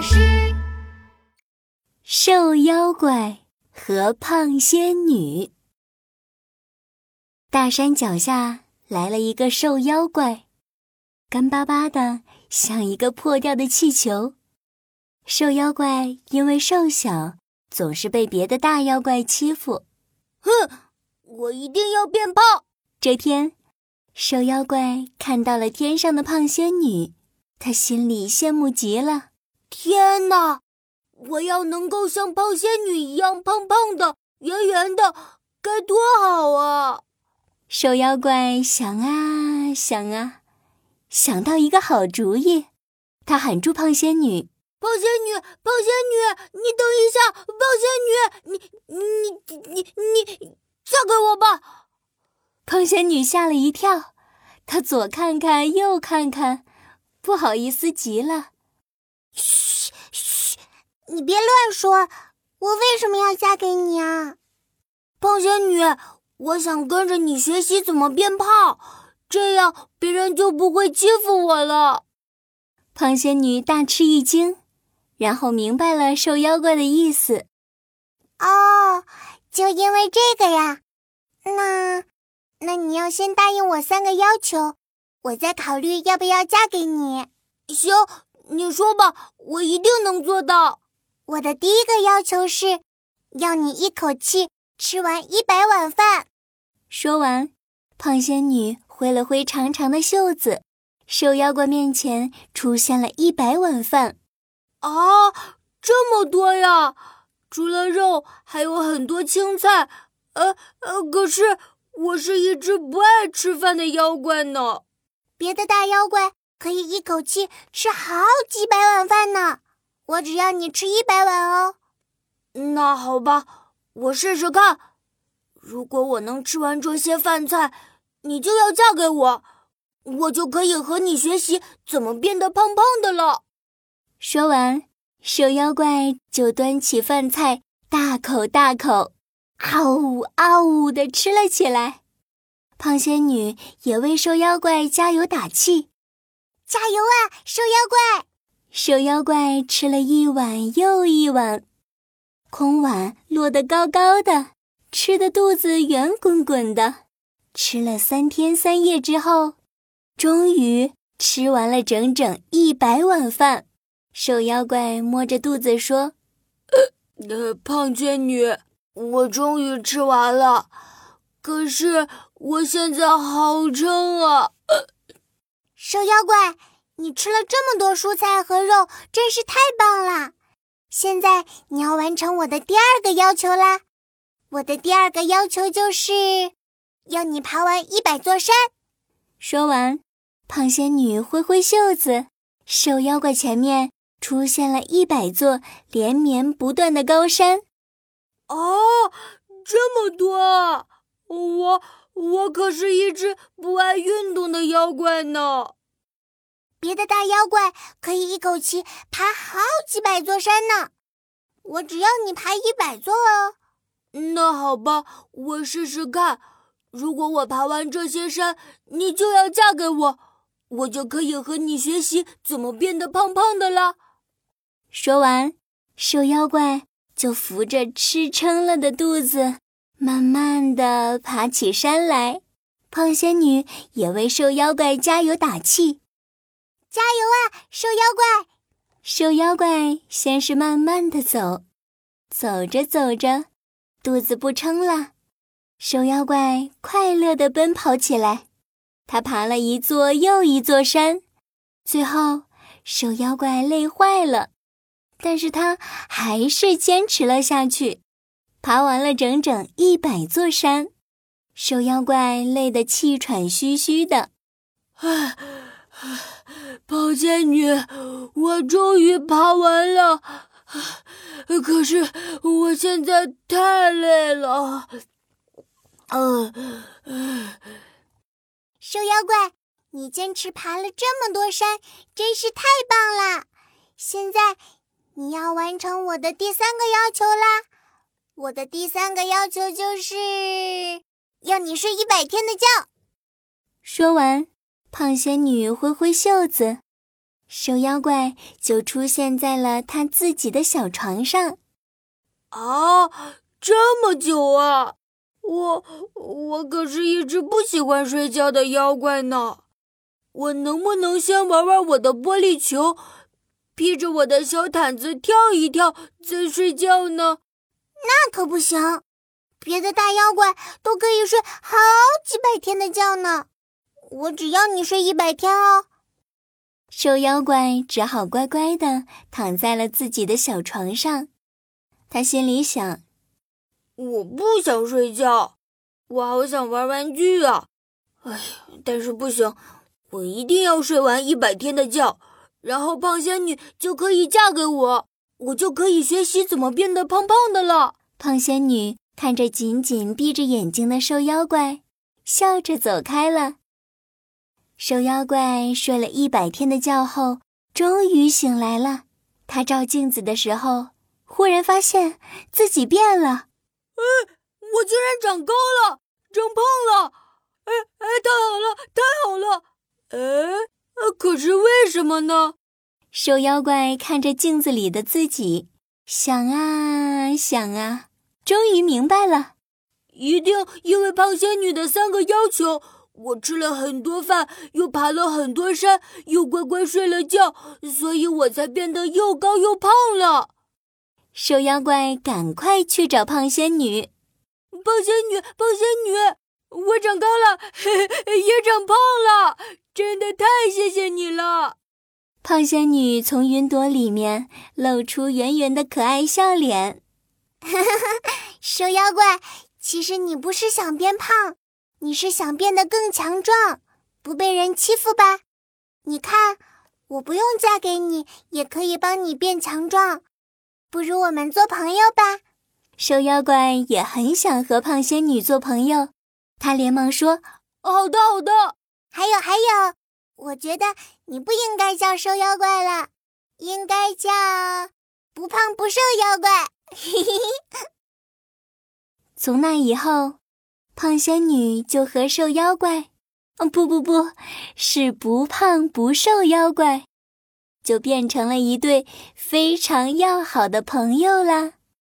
巴士。瘦妖怪和胖仙女。大山脚下来了一个瘦妖怪，干巴巴的，像一个破掉的气球。瘦妖怪因为瘦小，总是被别的大妖怪欺负。哼，我一定要变胖！这天，瘦妖怪看到了天上的胖仙女。他心里羡慕极了。天哪，我要能够像胖仙女一样胖胖的、圆圆的，该多好啊！瘦妖怪想啊想啊，想到一个好主意。他喊住胖仙女：“胖仙女，胖仙女，你等一下！胖仙女，你你你你嫁给我吧！”胖仙女吓了一跳，她左看看，右看看。不好意思极了，嘘嘘，你别乱说。我为什么要嫁给你啊，胖仙女？我想跟着你学习怎么变胖，这样别人就不会欺负我了。胖仙女大吃一惊，然后明白了瘦妖怪的意思。哦，就因为这个呀？那，那你要先答应我三个要求。我再考虑要不要嫁给你。行，你说吧，我一定能做到。我的第一个要求是，要你一口气吃完一百碗饭。说完，胖仙女挥了挥长长的袖子，瘦妖怪面前出现了一百碗饭。啊，这么多呀！除了肉，还有很多青菜。呃呃，可是我是一只不爱吃饭的妖怪呢。别的大妖怪可以一口气吃好几百碗饭呢，我只要你吃一百碗哦。那好吧，我试试看。如果我能吃完这些饭菜，你就要嫁给我，我就可以和你学习怎么变得胖胖的了。说完，瘦妖怪就端起饭菜，大口大口，嗷呜嗷呜的吃了起来。胖仙女也为瘦妖怪加油打气：“加油啊，瘦妖怪！”瘦妖怪吃了一碗又一碗，空碗落得高高的，吃的肚子圆滚滚的。吃了三天三夜之后，终于吃完了整整一百碗饭。瘦妖怪摸着肚子说：“呃，胖仙女，我终于吃完了，可是……”我现在好撑啊！瘦妖怪，你吃了这么多蔬菜和肉，真是太棒了！现在你要完成我的第二个要求啦。我的第二个要求就是要你爬完一百座山。说完，胖仙女挥挥袖子，瘦妖怪前面出现了一百座连绵不断的高山。哦，这么多！我。我可是一只不爱运动的妖怪呢。别的大妖怪可以一口气爬好几百座山呢，我只要你爬一百座哦。那好吧，我试试看。如果我爬完这些山，你就要嫁给我，我就可以和你学习怎么变得胖胖的了。说完，瘦妖怪就扶着吃撑了的肚子。慢慢的爬起山来，胖仙女也为瘦妖怪加油打气：“加油啊，瘦妖怪！”瘦妖怪先是慢慢的走，走着走着，肚子不撑了，瘦妖怪快乐的奔跑起来。他爬了一座又一座山，最后瘦妖怪累坏了，但是他还是坚持了下去。爬完了整整一百座山，瘦妖怪累得气喘吁吁的。唉，胖仙女，我终于爬完了，可是我现在太累了。嗯，瘦妖怪，你坚持爬了这么多山，真是太棒了。现在你要完成我的第三个要求啦。我的第三个要求就是要你睡一百天的觉。说完，胖仙女挥挥袖子，瘦妖怪就出现在了他自己的小床上。啊，这么久啊！我我可是一只不喜欢睡觉的妖怪呢。我能不能先玩玩我的玻璃球，披着我的小毯子跳一跳再睡觉呢？那可不行，别的大妖怪都可以睡好几百天的觉呢，我只要你睡一百天哦。瘦妖怪只好乖乖的躺在了自己的小床上。他心里想：“我不想睡觉，我好想玩玩具啊！哎，但是不行，我一定要睡完一百天的觉，然后胖仙女就可以嫁给我，我就可以学习怎么变得胖胖的了。”胖仙女看着紧紧闭着眼睛的瘦妖怪，笑着走开了。瘦妖怪睡了一百天的觉后，终于醒来了。他照镜子的时候。忽然发现自己变了，哎，我竟然长高了，长胖了，哎哎，太好了，太好了，哎，可是为什么呢？瘦妖怪看着镜子里的自己，想啊想啊，终于明白了，一定因为胖仙女的三个要求，我吃了很多饭，又爬了很多山，又乖乖睡了觉，所以我才变得又高又胖了。瘦妖怪，赶快去找胖仙女！胖仙女，胖仙女，我长高了，也长胖了，真的太谢谢你了！胖仙女从云朵里面露出圆圆的可爱笑脸。瘦妖怪，其实你不是想变胖，你是想变得更强壮，不被人欺负吧？你看，我不用嫁给你，也可以帮你变强壮。不如我们做朋友吧。瘦妖怪也很想和胖仙女做朋友，他连忙说：“好的，好的。”还有，还有，我觉得你不应该叫瘦妖怪了，应该叫不胖不瘦妖怪。从那以后，胖仙女就和瘦妖怪，哦，不不不，是不胖不瘦妖怪。就变成了一对非常要好的朋友啦。